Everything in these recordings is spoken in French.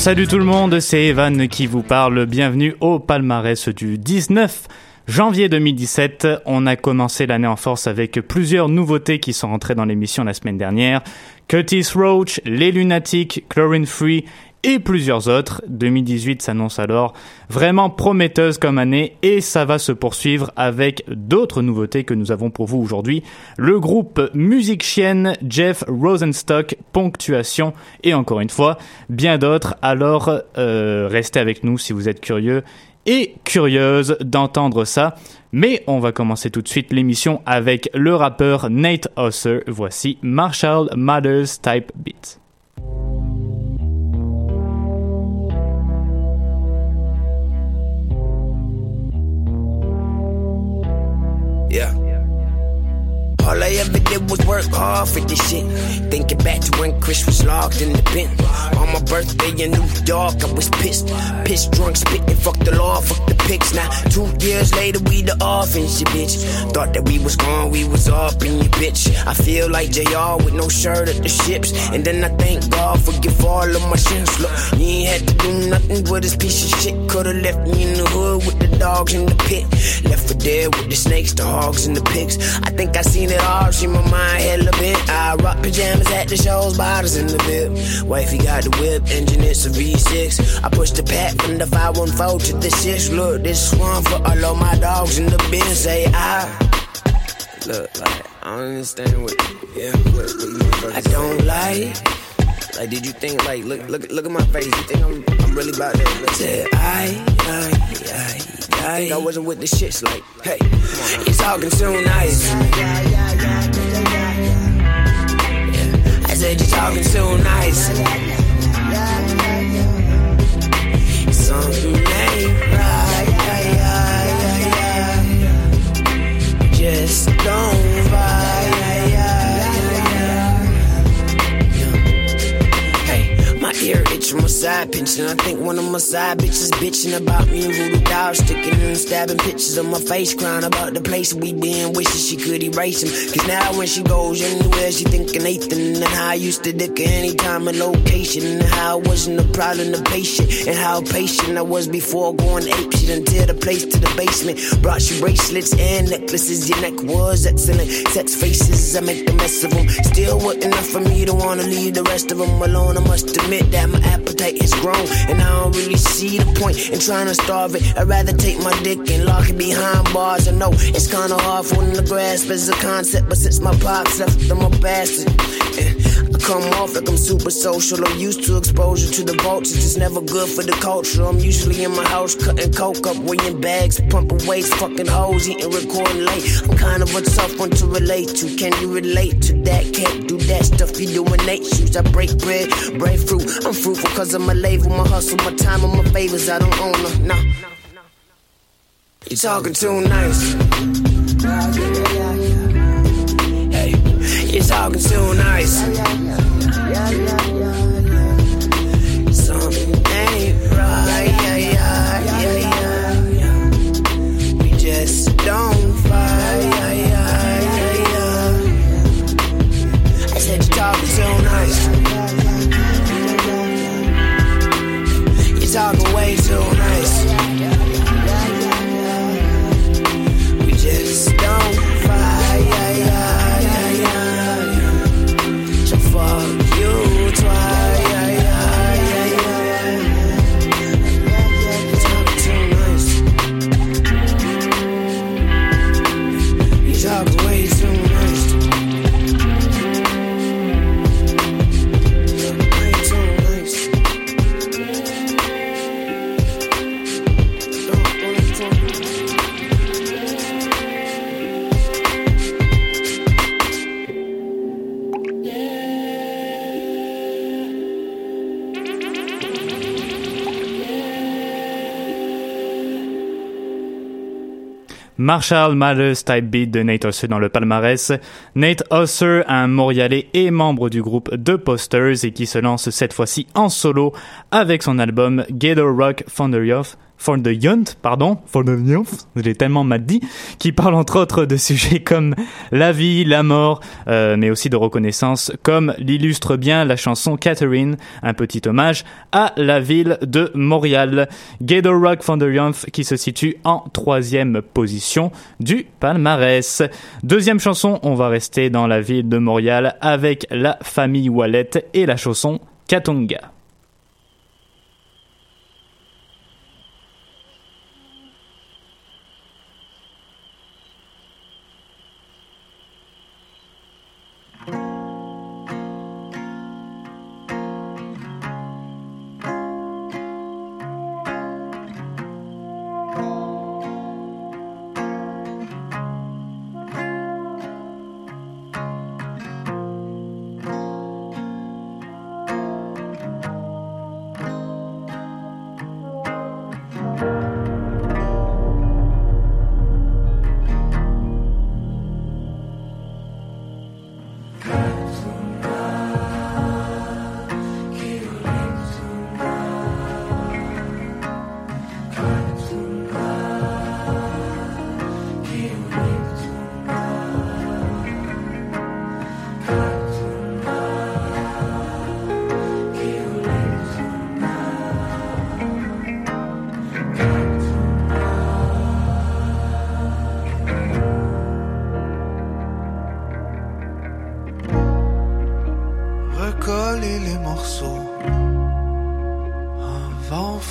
Salut, tout le monde, c'est Evan qui vous parle. Bienvenue au palmarès du 19 janvier 2017. On a commencé l'année en force avec plusieurs nouveautés qui sont rentrées dans l'émission la semaine dernière. Curtis Roach, Les Lunatics, Chlorine Free et plusieurs autres. 2018 s'annonce alors vraiment prometteuse comme année et ça va se poursuivre avec d'autres nouveautés que nous avons pour vous aujourd'hui. Le groupe Musique Chienne, Jeff Rosenstock, Ponctuation et encore une fois, bien d'autres. Alors euh, restez avec nous si vous êtes curieux et curieuse d'entendre ça. Mais on va commencer tout de suite l'émission avec le rappeur Nate Husser. Voici Marshall Mathers Type Beat. All I ever did was work hard for this shit. Thinking back to when Chris was locked in the bin. On my birthday in New York, I was pissed. Pissed drunk, spitting, fuck the law, fuck the pics. Now, two years later, we the offense, you bitch. Thought that we was gone, we was up in your bitch. I feel like JR with no shirt at the ships. And then I thank God for give all of my sins. Look, you ain't had to do nothing with this piece of shit. Could've left me in the hood with the dogs in the pit. Left for dead with the snakes, the hogs, and the pigs. I think I seen it all, see my mind hella bent. I rock pajamas at the shows, bottles in the bib. Wifey got the whip, engine it's a V6. I push the pack from the 514 to the 6. Look, this one for all of my dogs in the bin. Say I. Look, like, I don't understand what, yeah, what, what I don't like. Like, did you think, like, look, look, look at my face? You think I'm, I'm really about that? Look, Said I, I, I, I. I wasn't with the shits. Like, hey, you're talking too nice. Said you're talking too nice. Something ain't right. Just don't vibe. From my side pinching. I think one of my side bitches bitching about me and voodoo dolls sticking and stabbing pictures of my face, crying about the place we been, wishing she could erase them. Cause now when she goes anywhere, she thinking Nathan and how I used to dick her anytime and location and how I wasn't a problem to patient and how patient I was before going ape shit until the place to the basement. Brought you bracelets and necklaces, your neck was excellent. Sex faces, I make the mess of them. Still wasn't enough for me to wanna leave the rest of them alone. I must admit that my appetite has grown and I don't really see the point in trying to starve it. I'd rather take my dick and lock it behind bars. I know it's kinda hard for them to grasp as a concept, but since my pops left, I'm a bastard. Eh, Come off like I'm super social. I'm used to exposure to the vultures. It's never good for the culture. I'm usually in my house cutting coke up, weighing bags, pumping weights, fucking hoes, eating, recording late. I'm kind of a tough one to relate to. Can you relate to that? Can't do that stuff you do in eight shoes. I break bread, break fruit. I'm fruitful cause of my label, my hustle, my time, and my favors. I don't own them. Nah. You talking too nice. Talking too nice. Something ain't right. We just don't Marshall Mathers Type Beat de Nate Hosser dans le palmarès. Nate Hosser, un Montréalais et membre du groupe The Posters et qui se lance cette fois-ci en solo avec son album Gator Rock Thunderyoff for the Youth, pardon, for the Youth, j'ai tellement mal dit, qui parle entre autres de sujets comme la vie, la mort, euh, mais aussi de reconnaissance, comme l'illustre bien la chanson Catherine, un petit hommage à la ville de Montréal. Gator Rock for the Youth qui se situe en troisième position du palmarès. Deuxième chanson, on va rester dans la ville de Montréal avec la famille Wallet et la chanson Katonga.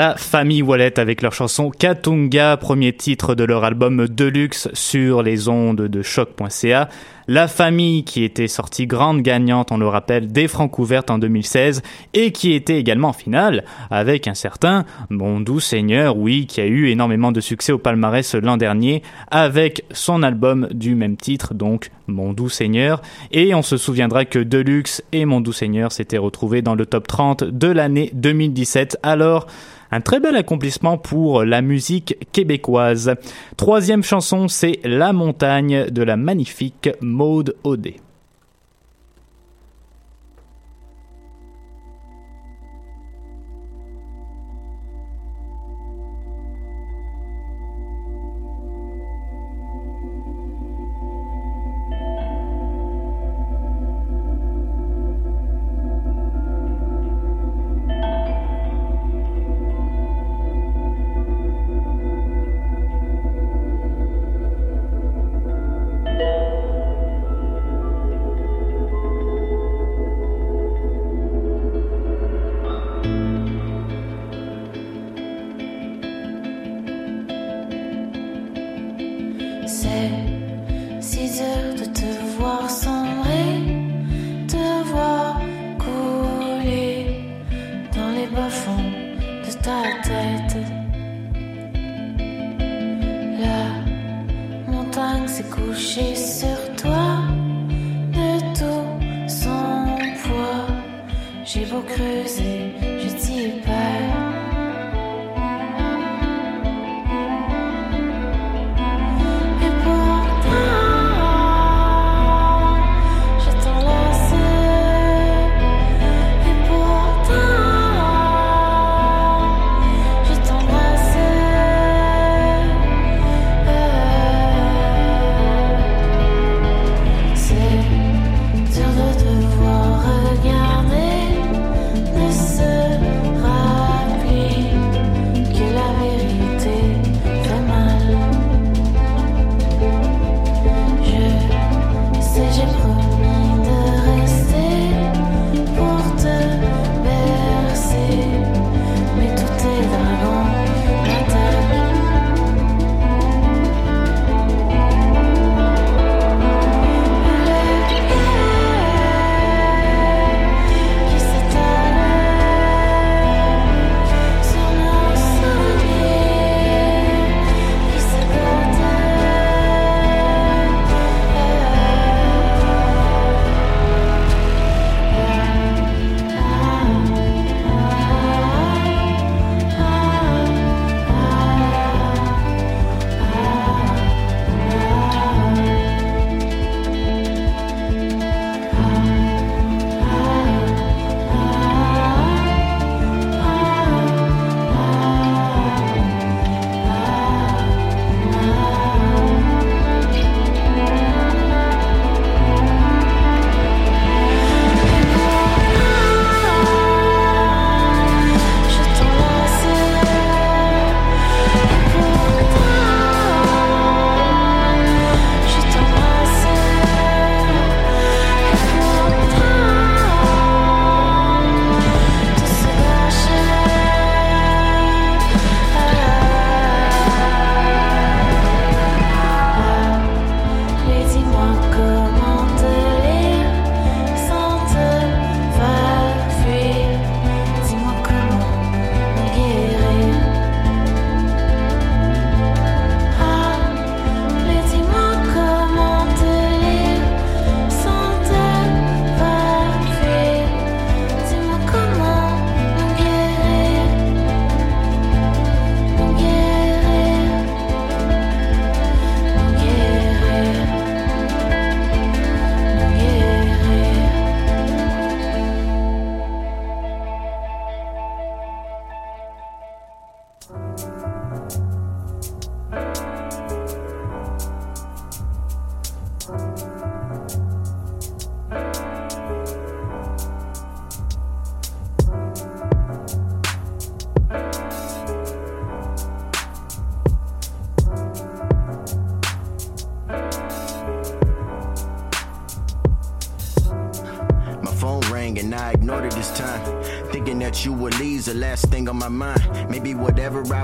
la famille Wallet avec leur chanson Katunga, premier titre de leur album Deluxe sur les ondes de choc.ca. La famille qui était sortie grande gagnante, on le rappelle, des Francouvertes en 2016 et qui était également en finale avec un certain Mon Doux Seigneur, oui, qui a eu énormément de succès au palmarès l'an dernier avec son album du même titre, donc Mon Doux Seigneur. Et on se souviendra que Deluxe et Mon Doux Seigneur s'étaient retrouvés dans le top 30 de l'année 2017. Alors, un très bel accomplissement pour la musique québécoise. Troisième chanson, c'est La montagne de la magnifique Maude Audet.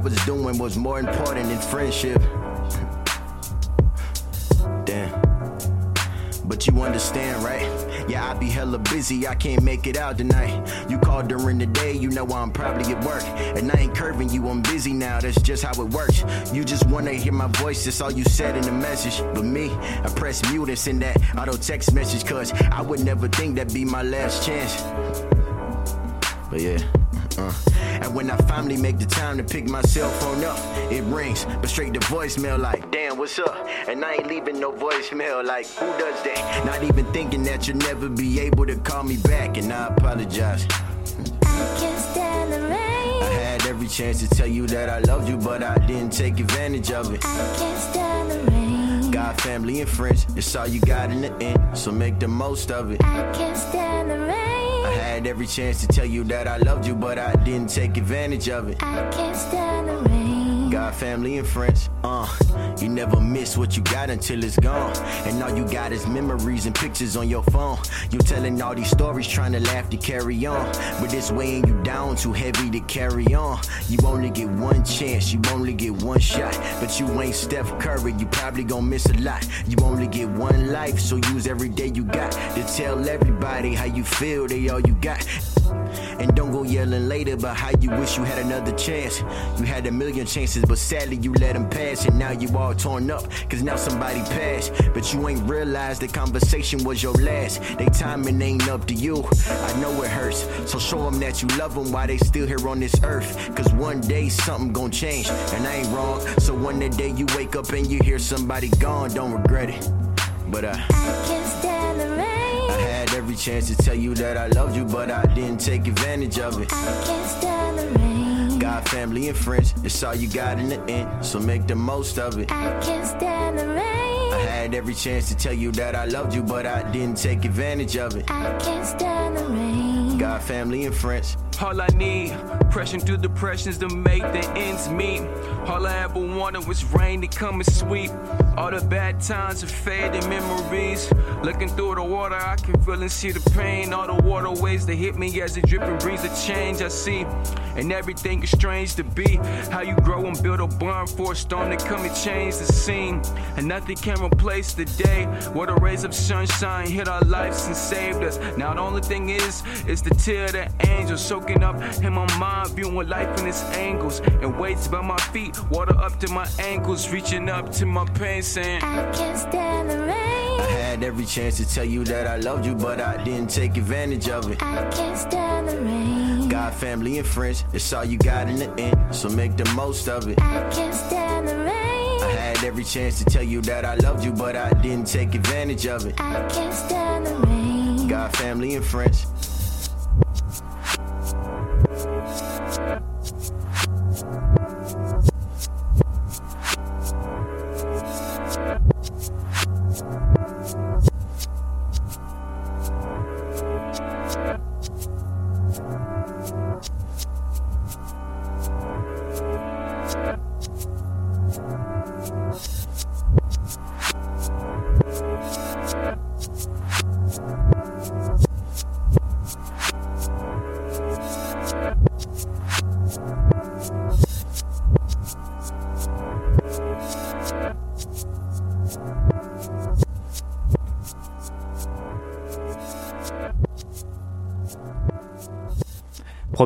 Was doing was more important than friendship. Damn. but you understand, right? Yeah, I be hella busy, I can't make it out tonight. You called during the day, you know I'm probably at work. And I ain't curving you, I'm busy now, that's just how it works. You just wanna hear my voice, that's all you said in the message. But me, I press mute and send that auto text message, cause I would never think that'd be my last chance. But yeah. Uh. When I finally make the time to pick my cell phone up, it rings, but straight to voicemail like, damn, what's up? And I ain't leaving no voicemail like, who does that? Not even thinking that you'll never be able to call me back, and I apologize. I can't stand the rain. I had every chance to tell you that I loved you, but I didn't take advantage of it. I can't stand the rain. God, family, and friends, it's all you got in the end, so make the most of it. I can't stand the rain. Had every chance to tell you that I loved you, but I didn't take advantage of it. I can't stand the rain. God, family, and friends. Uh, you never miss what you got until it's gone. And all you got is memories and pictures on your phone. You telling all these stories, trying to laugh to carry on. But it's weighing you down, too heavy to carry on. You only get one chance, you only get one shot. But you ain't Steph Curry, you probably gonna miss a lot. You only get one life, so use every day you got to tell everybody how you feel, they all you got. And don't go yelling later about how you wish you had another chance. You had a million chances, but sadly you let them pass. And now you all torn up, cause now somebody passed. But you ain't realized the conversation was your last. They timing ain't up to you. I know it hurts. So show them that you love them while they still here on this earth. Cause one day something gon' change, and I ain't wrong. So one day you wake up and you hear somebody gone, don't regret it. But uh, I can't stand every chance to tell you that I loved you, but I didn't take advantage of it. I can't stand the rain. God, family, and friends, it's all you got in the end, so make the most of it. I can't stand the rain. I had every chance to tell you that I loved you, but I didn't take advantage of it. I can't stand the rain. God, family, and friends. All I need, pressing through depressions to make the ends meet. All I ever wanted was rain to come and sweep. All the bad times are fading memories. Looking through the water, I can feel and see the pain. All the waterways that hit me as the dripping breeze the change I see. And everything is strange to be. How you grow and build a barn for a storm to come and change the scene. And nothing can replace the day where the rays of sunshine hit our lives and saved us. Now the only thing is, is the tear of the angels soaking up in my mind, viewing life in its angles. And weights by my feet, water up to my ankles, reaching up to my pain, saying. I can't stand the rain. I rain. had every chance to tell you that I loved you, but I didn't take advantage of it. I can't stand the rain. God, family, and friends, it's all you got in the end, so make the most of it. I can't stand the rain. I rain. had every chance to tell you that I loved you, but I didn't take advantage of it. I can't stand the rain. God, family, and friends. Thank you.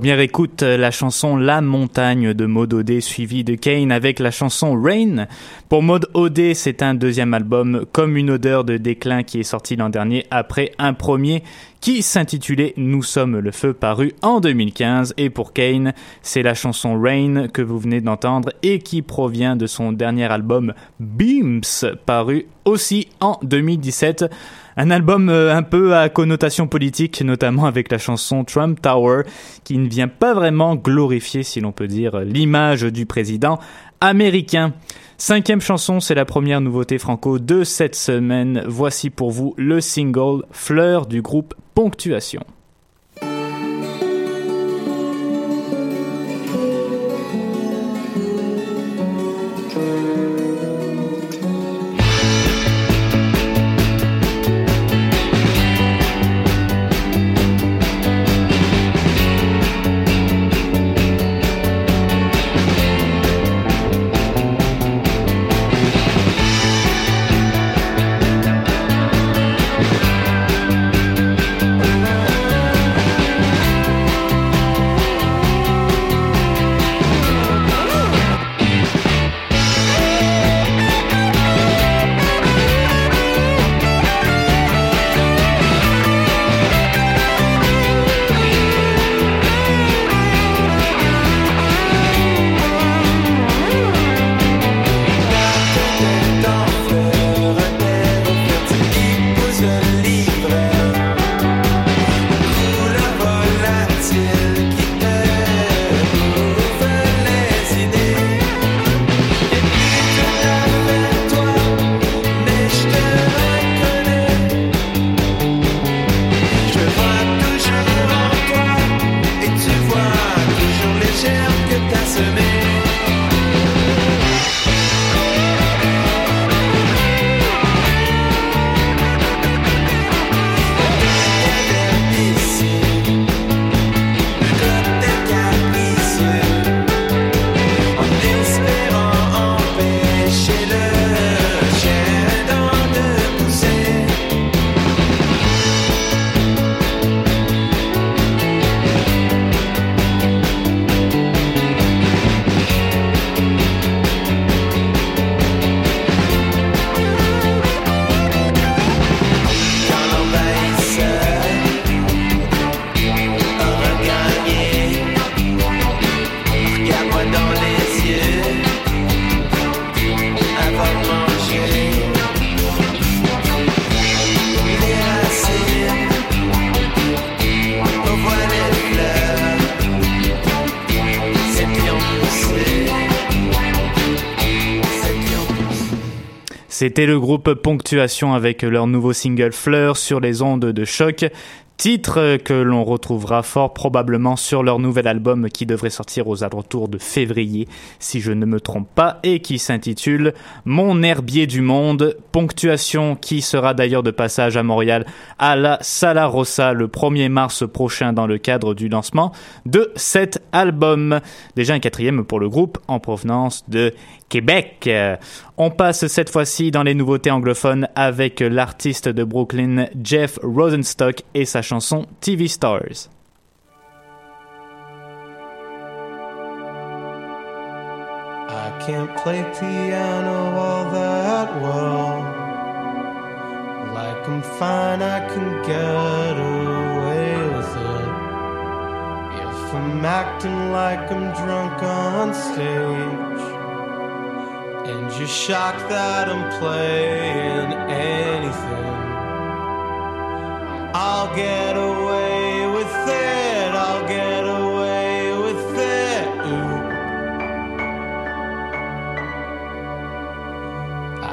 Première écoute, euh, la chanson La Montagne de Maud Odé, suivie de Kane avec la chanson Rain. Pour Maud Odé, c'est un deuxième album comme une odeur de déclin qui est sorti l'an dernier après un premier qui s'intitulait Nous sommes le feu paru en 2015 et pour Kane, c'est la chanson Rain que vous venez d'entendre et qui provient de son dernier album Beams paru aussi en 2017. Un album euh, un peu à connotation politique, notamment avec la chanson Trump Tower, qui ne vient pas vraiment glorifier, si l'on peut dire, l'image du président américain. Cinquième chanson, c'est la première nouveauté franco de cette semaine. Voici pour vous le single Fleur du groupe Ponctuation. C'était le groupe Ponctuation avec leur nouveau single Fleurs sur les ondes de choc. Titre que l'on retrouvera fort probablement sur leur nouvel album qui devrait sortir aux alentours de février, si je ne me trompe pas, et qui s'intitule Mon herbier du monde. Ponctuation qui sera d'ailleurs de passage à Montréal à la Sala Rossa le 1er mars prochain dans le cadre du lancement de cet album. Déjà un quatrième pour le groupe en provenance de Québec. Euh, On passe cette fois-ci dans les nouveautés anglophones avec l'artiste de Brooklyn Jeff Rosenstock et sa chanson TV Stars. I can't play piano all that well. Like I'm fine, I can get away with it. If I'm acting like I'm drunk on stage, and you're shocked that I'm playing anything, I'll get away with it. I'll get away with it. Ooh.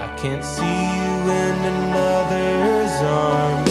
I can't see you in another's arms.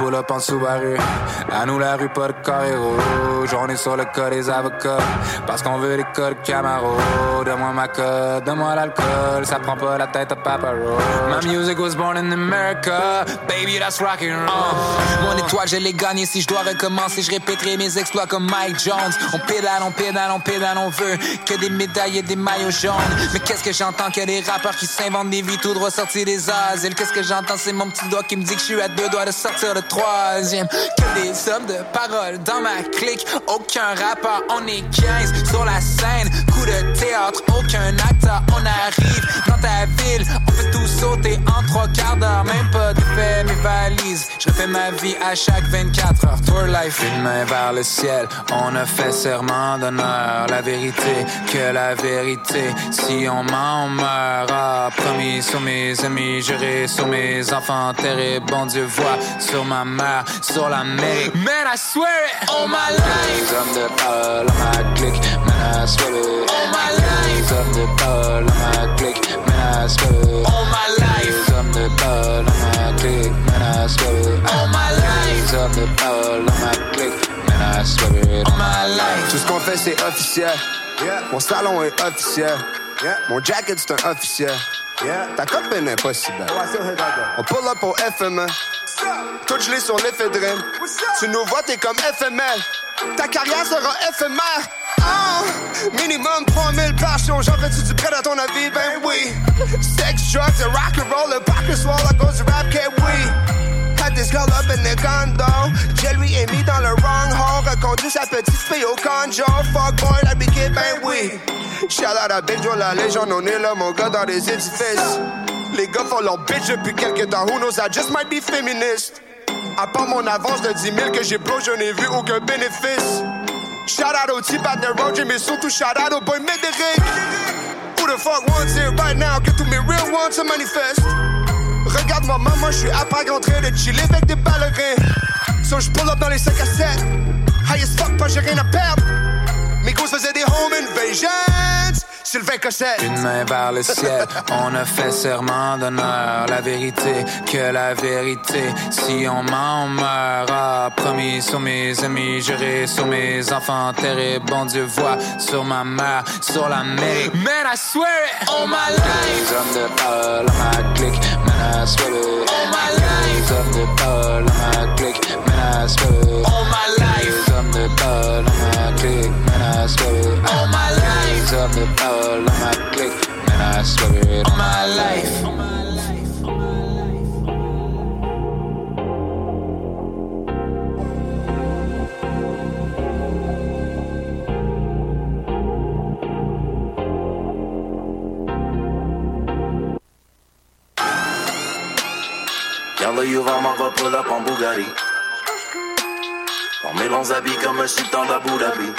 Ouvert, on va pull up en Subaru. À nous la rue, pas de carré rouge. On est sur le cas des avocats. Parce qu'on veut des codes Camaro. Donne-moi ma code, donne-moi l'alcool. Ça prend pas la tête à Papa Roach. My music was born in America. Baby, that's rock and roll. Mon étoile, je l'ai gagnée. Si je dois recommencer, je répéterai mes exploits comme Mike Jones. On pédale, on pédale, on pédale, on veut que des médailles et des maillots jaunes. Mais qu'est-ce que j'entends? Que des rappeurs qui s'inventent des vies tout droit sortis des asiles. Qu'est-ce que j'entends, c'est mon petit doigt qui me dit que je suis à deux doigts de sortir troisième. Que des hommes de parole dans ma clique. Aucun rappeur, on est 15 sur la scène. Coup de théâtre, aucun acteur, on arrive dans ta ville. On fait tout sauter en trois quarts d'heure. Même pas Je refais ma vie à chaque 24 heures. Tour life. Une main vers le ciel, on a fait serment d'honneur. La vérité, que la vérité. Si on ment, on meurt. Ah, promis sur mes amis, juré sur mes enfants. Terrible, bon Dieu voit sur ma mère, sur l'Amérique. Man, I swear it, all my life. Les hommes de parole à ma clique, man, I swear it. All my life. Les hommes de parole à ma clique, man, I swear it. All my life. Clique, man, I swear it. All my life. Les hommes de parole à ma clique, man, I swear it. All my life. Tout ce qu'on fait, c'est officiel. Mon salon est officiel. Mon jacket, c'est un officiel. Ta copine si belle. On pull up au FME. Tout gelé sur l'éphédrine. Tu nous vois, t'es comme FML. Ta carrière sera éphémère. Oh, minimum 3000 passions. J'en fais-tu du prêt à ton avis? Ben oui. Sex, drugs et rock and roll. Le back and swall à cause du rap, que oui. This girl up in the condo. Lui est mis dans le wrong hole. Reconduit sa petite fille au conjo. Fuck boy, la kid, ben oui. Shout out à Big Joe, la légende. On est là, mon gars, dans les édifices. Les gars font leur bitch depuis quelques temps. Who knows, I just might be feminist. À part mon avance de 10 000 que j'ai blow, je n'ai vu aucun bénéfice. Shout out au type at the road, mais surtout shout out au boy Médéric. Who the fuck wants it right now? Que tous mes real ones se manifestent? Regarde-moi, maman, je suis à Prague en train de chiller avec des ballerins. So je pull up dans les 5 à 7. High as fuck, pas j'ai rien à perdre. Mes gosses faisaient des home invasions. Sylvain Cossette. Une main vers le ciel, on a fait serment d'honneur. La vérité, que la vérité. Si on ment, on meurt. Ah, promis sur mes amis, juré sur mes enfants. Terrible, bon Dieu voit sur ma mère, sur l'Amérique. Man, I swear it, all my life. Les hommes de parole à ma clique, man, I swear it. All my life. Les hommes de parole à ma clique, man, I swear it. All my life. Les hommes de parole click, man, I swear it. On my life. Hands up and power on my click, man, I swear it. On my life. On my life. On my life. All you, I'm pull up on Bugatti. On met longs habits comme un sultan d'Abu Dhabi.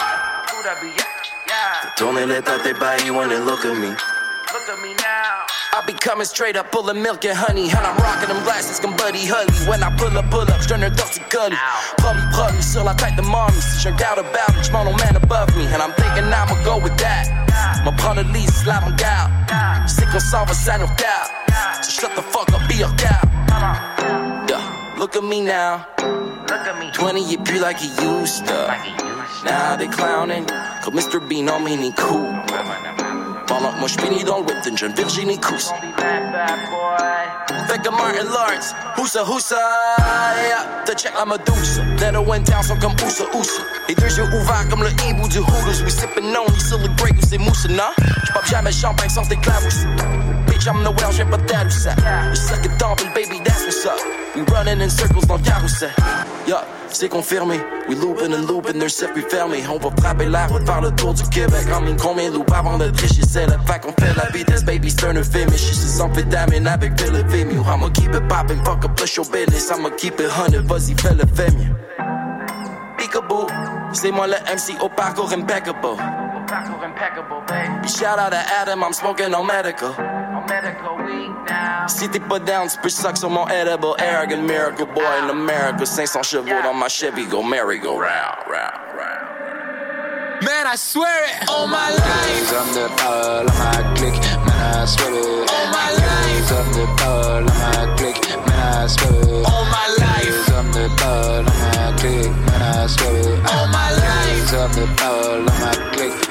Tourner les têtes et baillis when they look at me. Look at me now. I be coming straight up, full of milk and honey. And I'm rocking them glasses comme Buddy Holly. When I pull up, pull up, strainer Dusty Gully. Probably, probably, sur la tête de mommy. Si j'ai un doubt about it, j'm'en man above me. And I'm thinking I'ma go with that. M'en prendre le lead, c'est l'avant-garde. C'est qu'on s'en va, ça nous doubt. So shut the fuck up, be your cow. Yeah, look at me now. 20, it be like he used to. Now they clowning. Comme Mr. Bean, on me, ni cool. Pendant que moi j'finis dans le whip d'une jeune Virginie Cousse. Fait que Martin Lawrence, Husa Husa, yeah. Te check la Medusa, that went down sont comme Ousa Ousa. Les deux yeux ouverts comme le hibou du Hooters. We sippin' on, sur le Grey Goose et Moussa, non? J'pop jamais champagne sans tes clavous. Bitch, I'm the Welsh, j'ai pas ça. Je suck it dumping, baby, that's what's up. We running in circles dans le carrousel. Yeah, c'est confirmé. We loopin' and looping, their circuit fermé. On va frapper la route par le tour du Québec. En mine combien loop avant de tricher, c'est le fait qu'on fait la vitesse, baby, c'est un. Et je suis amphétamine avec Philip Vimeo. I'ma keep it poppin', fuck up, push your business. I'ma keep it hundred, vas-y, fais le mieux. Peekaboo. C'est moi le MC au parcours impeccable. Puis shout out to Adam, I'm smoking on medical. Si t'es pas down, tu peux suck sur mon edible. Arrogant miracle boy in America. 500 chevaux dans ma Chevy, go merry go round, round, round. Man, I swear it. All my life. Hommes de parole à ma clique, man, I swear it. All my life. Hommes de parole à my clique, man, I swear it. All my life. Hommes de parole à my clique, man, I swear it. All my life. De parole à ma clique, man,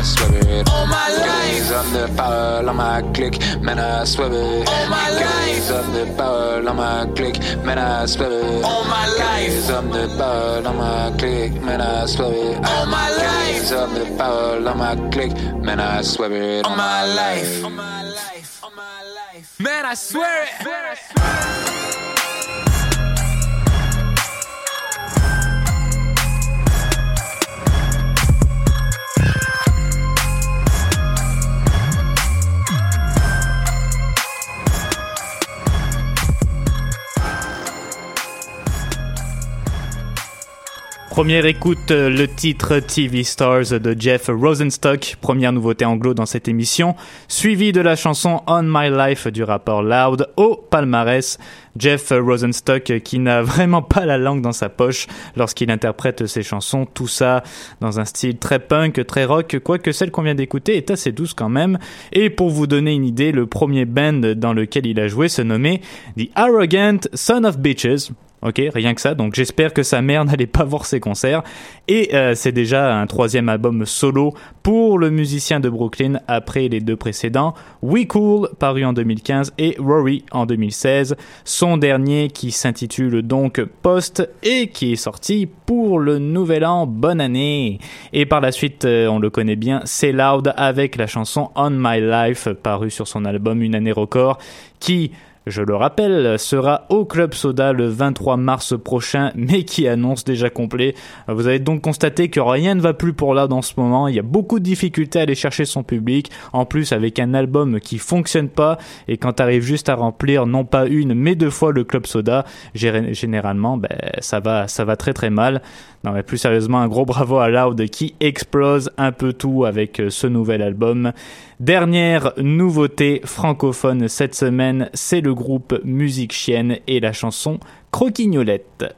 Swear it. All my life. Gaze up the power on my click, man, I swear it. All my life. Gaze up the power on my click, man, I swear it. All my life. Gaze up the power on my click, man, I swear it. All my life. Gaze up the power on my click, man, I swear it. All my life. All my life. Man, I swear it. Man, I swear it. Première écoute, euh, le titre TV Stars de Jeff Rosenstock, première nouveauté anglo dans cette émission, suivi de la chanson On My Life du rappeur Loud au palmarès. Jeff Rosenstock qui n'a vraiment pas la langue dans sa poche lorsqu'il interprète ses chansons, tout ça dans un style très punk, très rock, quoique celle qu'on vient d'écouter est assez douce quand même. Et pour vous donner une idée, le premier band dans lequel il a joué se nommait The Arrogant Son of Bitches. Ok, rien que ça. Donc j'espère que sa mère n'allait pas voir ses concerts. Et euh, c'est déjà un troisième album solo pour le musicien de Brooklyn après les deux précédents. We Cool, paru en 2015, et Rory en 2016. Son dernier qui s'intitule donc Post et qui est sorti pour le nouvel an. Bonne année. Et par la suite, euh, on le connaît bien, c'est Loud avec la chanson On My Life, paru sur son album Une année record, qui je le rappelle, sera au Club Soda le 23 mars prochain, mais qui annonce déjà complet. Vous avez donc constaté que rien ne va plus pour là dans ce moment. Il y a beaucoup de difficultés à aller chercher son public. En plus, avec un album qui fonctionne pas, et quand t'arrives juste à remplir non pas une, mais deux fois le Club Soda, gé- généralement, ben, ça va, ça va très très mal. Non, mais plus sérieusement, un gros bravo à Loud qui explose un peu tout avec euh, ce nouvel album. Dernière nouveauté francophone cette semaine, c'est le groupe Musique Chienne et la chanson Croquignolette.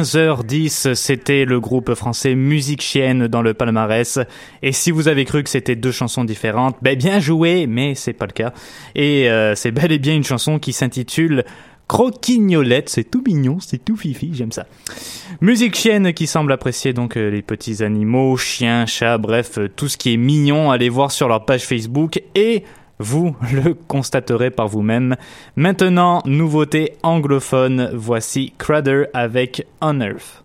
15h10, c'était le groupe français Musique Chienne dans le palmarès. Et si vous avez cru que c'était deux chansons différentes, ben bien joué, mais c'est pas le cas. Et euh, c'est bel et bien une chanson qui s'intitule Croquignolette, c'est tout mignon, c'est tout fifi, j'aime ça. Musique chienne qui semble apprécier donc euh, les petits animaux, chiens, chats, bref, euh, tout ce qui est mignon, allez voir sur leur page Facebook et vous le constaterez par vous-même. Maintenant, nouveauté anglophone, voici Crowder avec On Earth.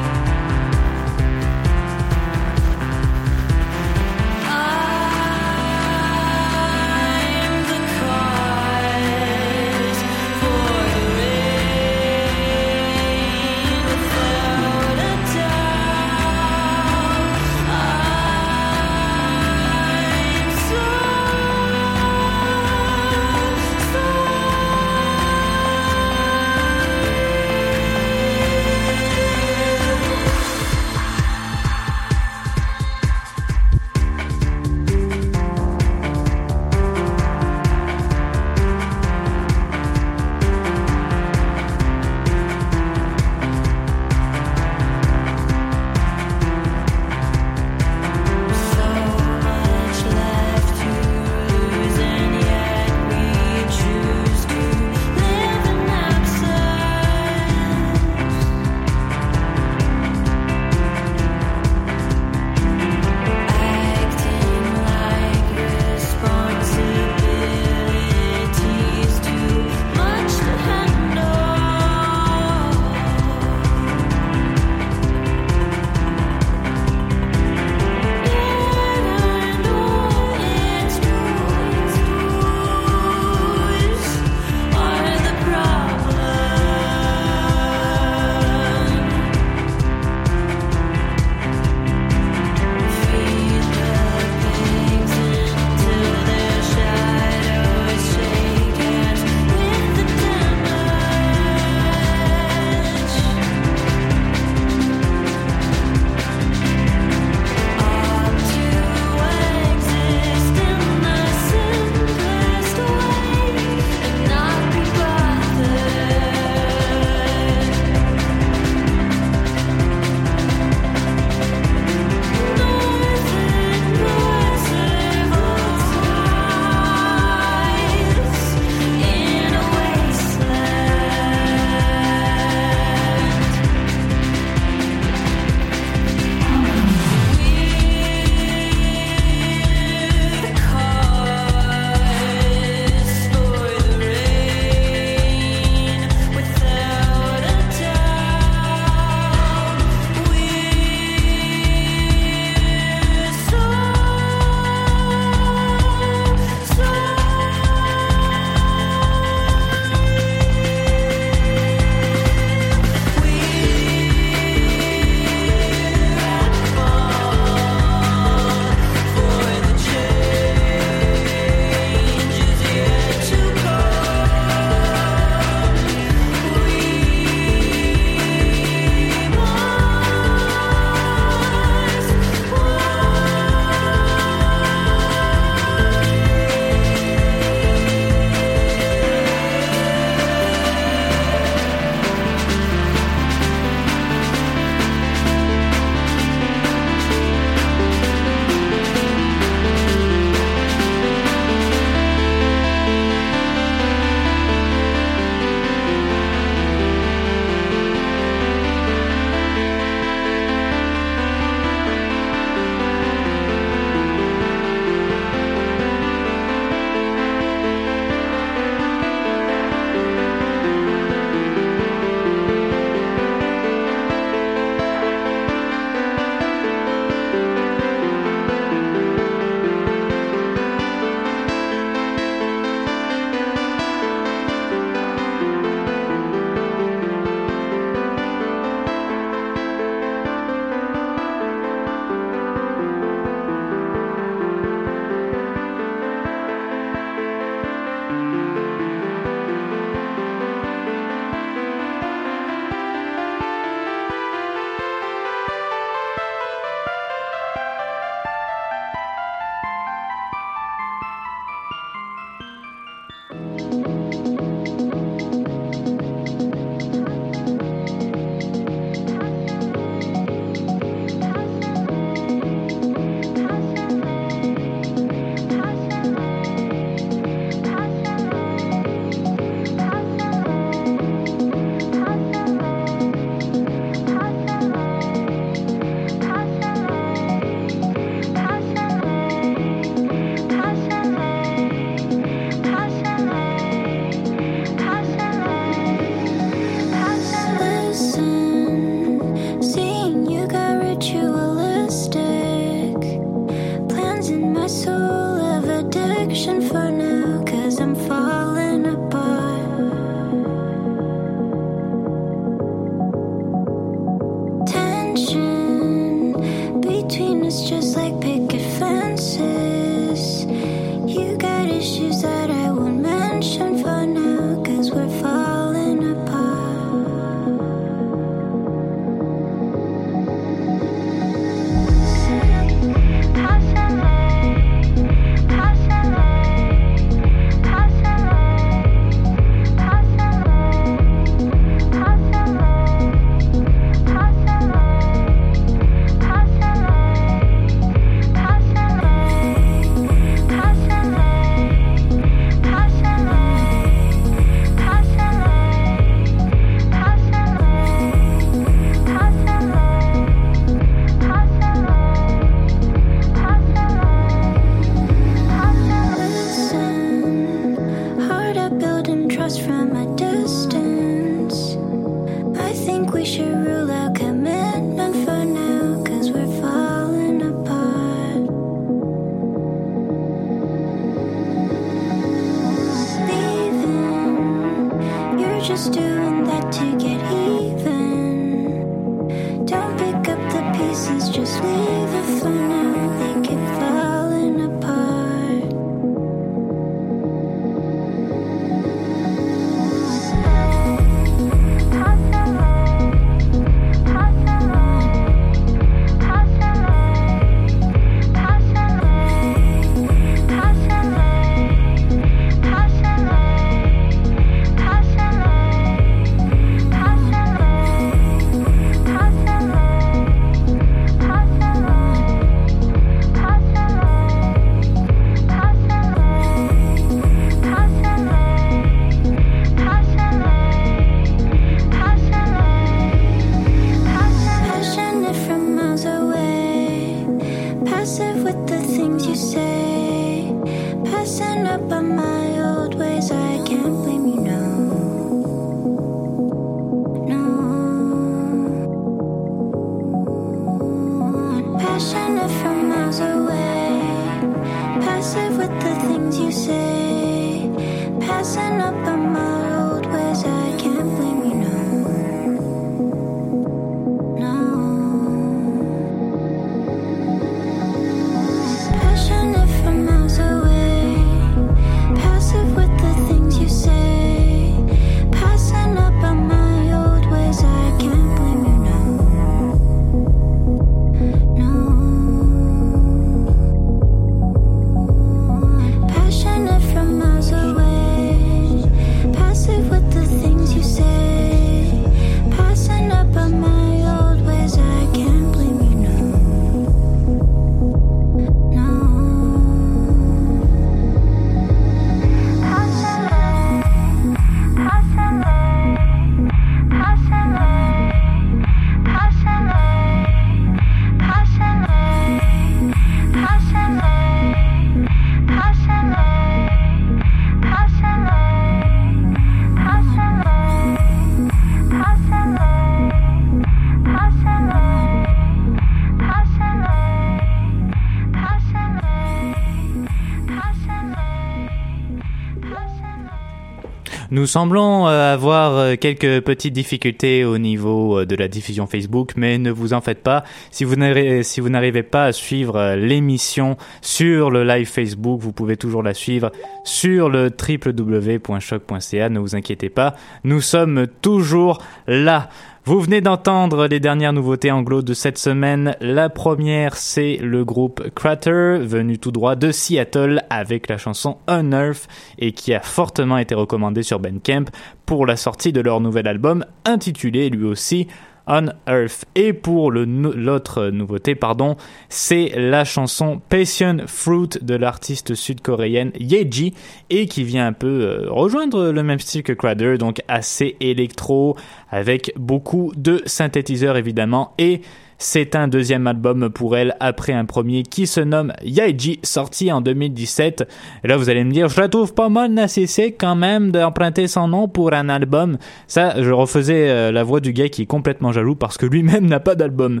Nous semblons euh, avoir euh, quelques petites difficultés au niveau euh, de la diffusion Facebook, mais ne vous en faites pas. Si vous n'arrivez pas à suivre l'émission sur le live Facebook, vous pouvez toujours la suivre sur le www.choc.ca. Ne vous inquiétez pas, nous sommes toujours là. Vous venez d'entendre les dernières nouveautés anglo de cette semaine. La première, c'est le groupe Crater, venu tout droit de Seattle avec la chanson Unearth et qui a fortement été recommandé sur Bandcamp pour la sortie de leur nouvel album intitulé lui aussi On Earth. Et pour l'autre nouveauté, pardon, c'est la chanson Passion Fruit de l'artiste sud-coréenne Yeji et qui vient un peu euh, rejoindre le même style que Crader, donc assez électro avec beaucoup de synthétiseurs évidemment et c'est un deuxième album pour elle après un premier qui se nomme Yaiji, sorti en 2017. Et là, vous allez me dire, je la trouve pas mal narcissique quand même d'emprunter son nom pour un album. Ça, je refaisais euh, la voix du gars qui est complètement jaloux parce que lui-même n'a pas d'album.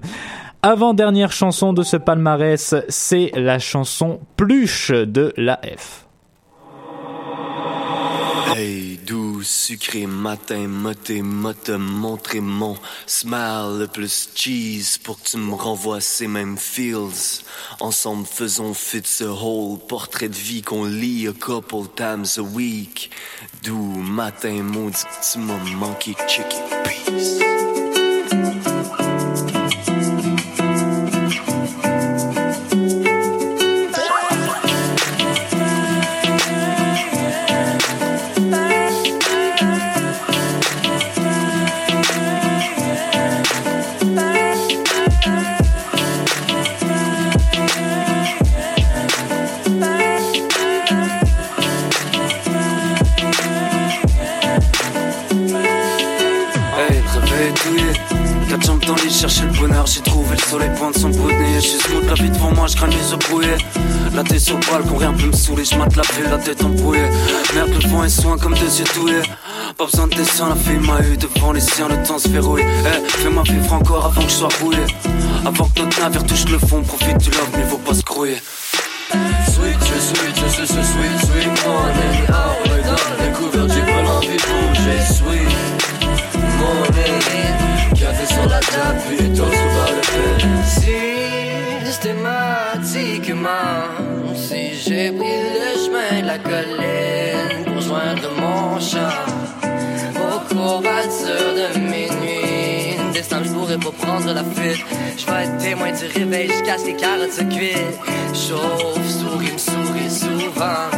Avant-dernière chanson de ce palmarès, c'est la chanson Pluche de la F. doux, sucré matin, moté, motte, montrer mon smile le plus cheese pour que tu me renvoies ces mêmes feels. Ensemble, faisons fit ce whole portrait de vie qu'on lit a couple times a week. Doux, matin, maudit tu m'as manqué, chicken peace. Sur le balcon, rien peut me saouler. Je mate la la tête embrouillée. Merde, le vent est soin comme deux yeux douillés. Pas besoin de dessin, la fille m'a eu devant les siens, le temps se verrouille. Eh, fais-moi vivre encore avant que je sois rouillé. Avant que notre navire touche le fond, profite du love, mais faut pas se grouiller. Sweet, je sweet, je suis ce sweet, sweet morning. Ah ouais, dans les couverts, j'ai pas l'envie de bouger. Sweet morning. Café sur la table, j'ai pris le chemin de la colline pour joindre mon champ aux courbatures de minuit. Destin, je pourrais pas prendre la fuite. Je vais être témoin du réveil, je casse les carottes se cuire. Chauve, souris, me souris souvent.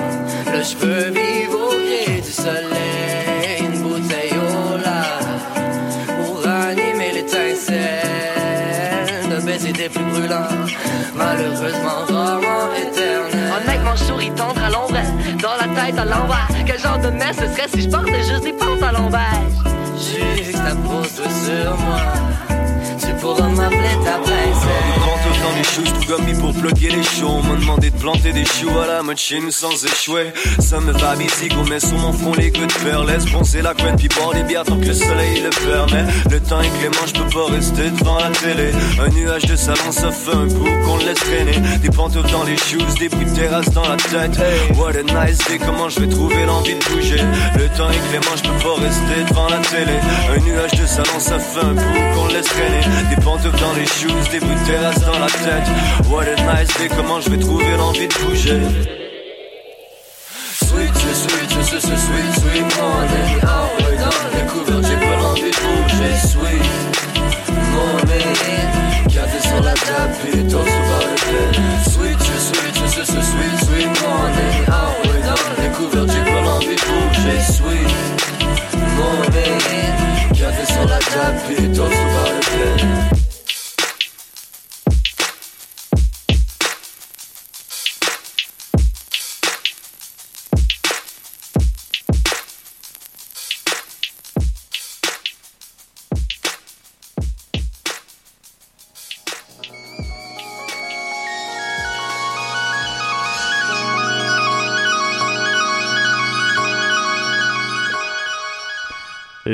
Là, je peux vivre au du soleil. Une bouteille au large pour animer l'étincelle. De baiser des plus brûlants, malheureusement rarement éternel. Honnêtement, je souris tendre à l'ombre, dans la tête à l'envers. Quel genre de messe ce serait si je portais juste des à l'envers? Juste ta pose sur moi, tu pourras m'appeler ta princesse. Dans les choux, tout gommi pour bloquer les choux. On m'a demandé de planter des choux à la mode nous sans échouer. Ça me va bisigo, mais sur mon front les gouttes de peur. Laisse bronzer la couette, puis boire des bières tant que le soleil le permet. Le temps est clément, je peux pas rester devant la télé. Un nuage de salon, ça fait un bout qu'on le laisse traîner. Des pantoufles dans les choux, des bruits de terrasse dans la tête. What a nice day, comment je vais trouver l'envie de bouger? Le temps est clément, je peux pas rester devant la télé. Un nuage de salon, ça fait un bout qu'on le laisse traîner. Des pantoufles dans les choux, des de terrasse dans la tête. What a nice day, comment je vais trouver l'envie de bouger. Sweet, je suis, je suis ce sweet, sweet morning. Ah ouais, dans les couverts, j'ai pas l'envie de bouger. Sweet morning. Café sur la table, puis toast par le fait. Sweet, je suis, je suis ce sweet, sweet morning. Ah ouais, dans les couverts, j'ai pas l'envie de bouger. Sweet morning. Café sur la table, puis toast par le fait.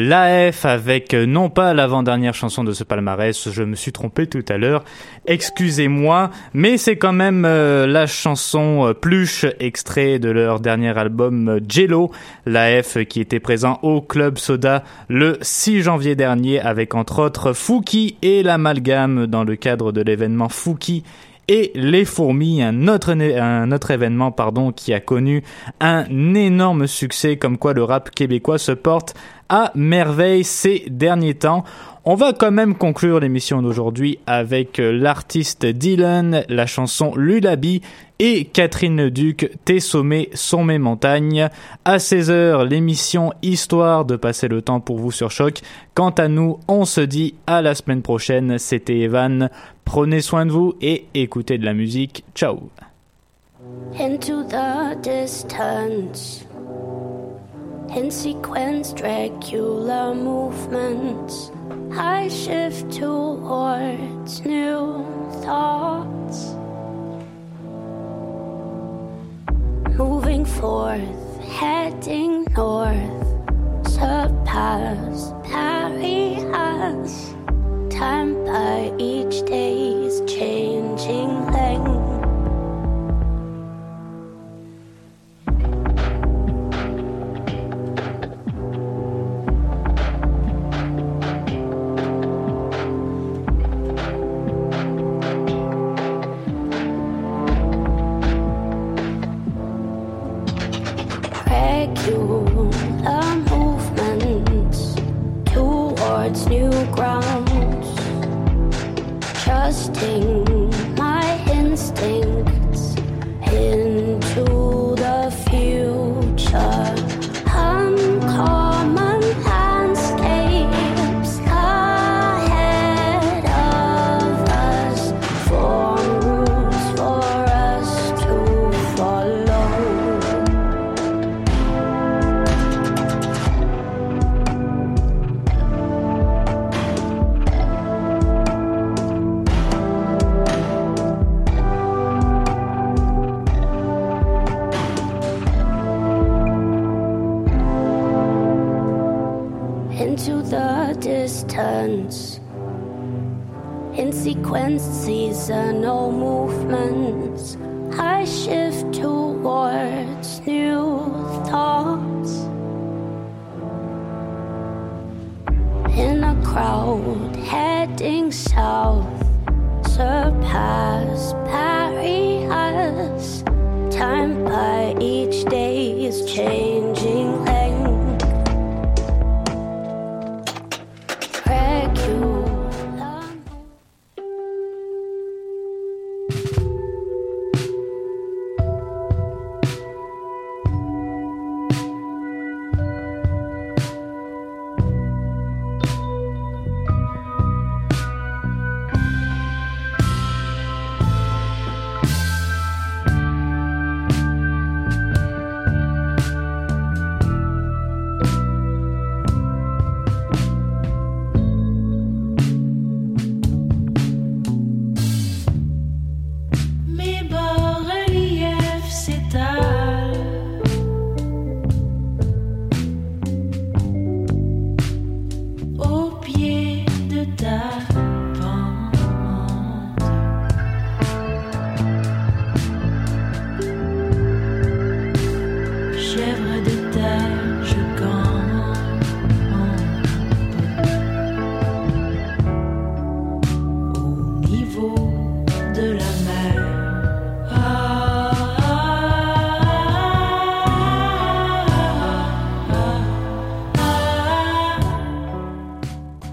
L'AF avec euh, non pas l'avant-dernière chanson de ce palmarès, je me suis trompé tout à l'heure, excusez-moi, mais c'est quand même euh, la chanson euh, Pluche, extrait de leur dernier album euh, Jello, l'AF qui était présent au Club Soda le 6 janvier dernier avec entre autres Fouki et l'amalgame dans le cadre de l'événement Fouki et les fourmis, un autre, un autre événement pardon, qui a connu un énorme succès comme quoi le rap québécois se porte à merveille ces derniers temps. On va quand même conclure l'émission d'aujourd'hui avec euh, l'artiste Dylan, la chanson Lulabi et Catherine Leduc, Tes sommets sont mes montagnes. À 16h, l'émission Histoire de passer le temps pour vous sur Choc. Quant à nous, on se dit à la semaine prochaine. C'était Evan. Prenez soin de vous et écoutez de la musique. Ciao. into the distance. In sequence, Dracula movements. I shift towards new thoughts. Moving forth, heading north. Surpass, parry us. Time by each day's changing length. Distance. In sequence, seasonal movements. I shift towards new thoughts. In a crowd heading south, surpass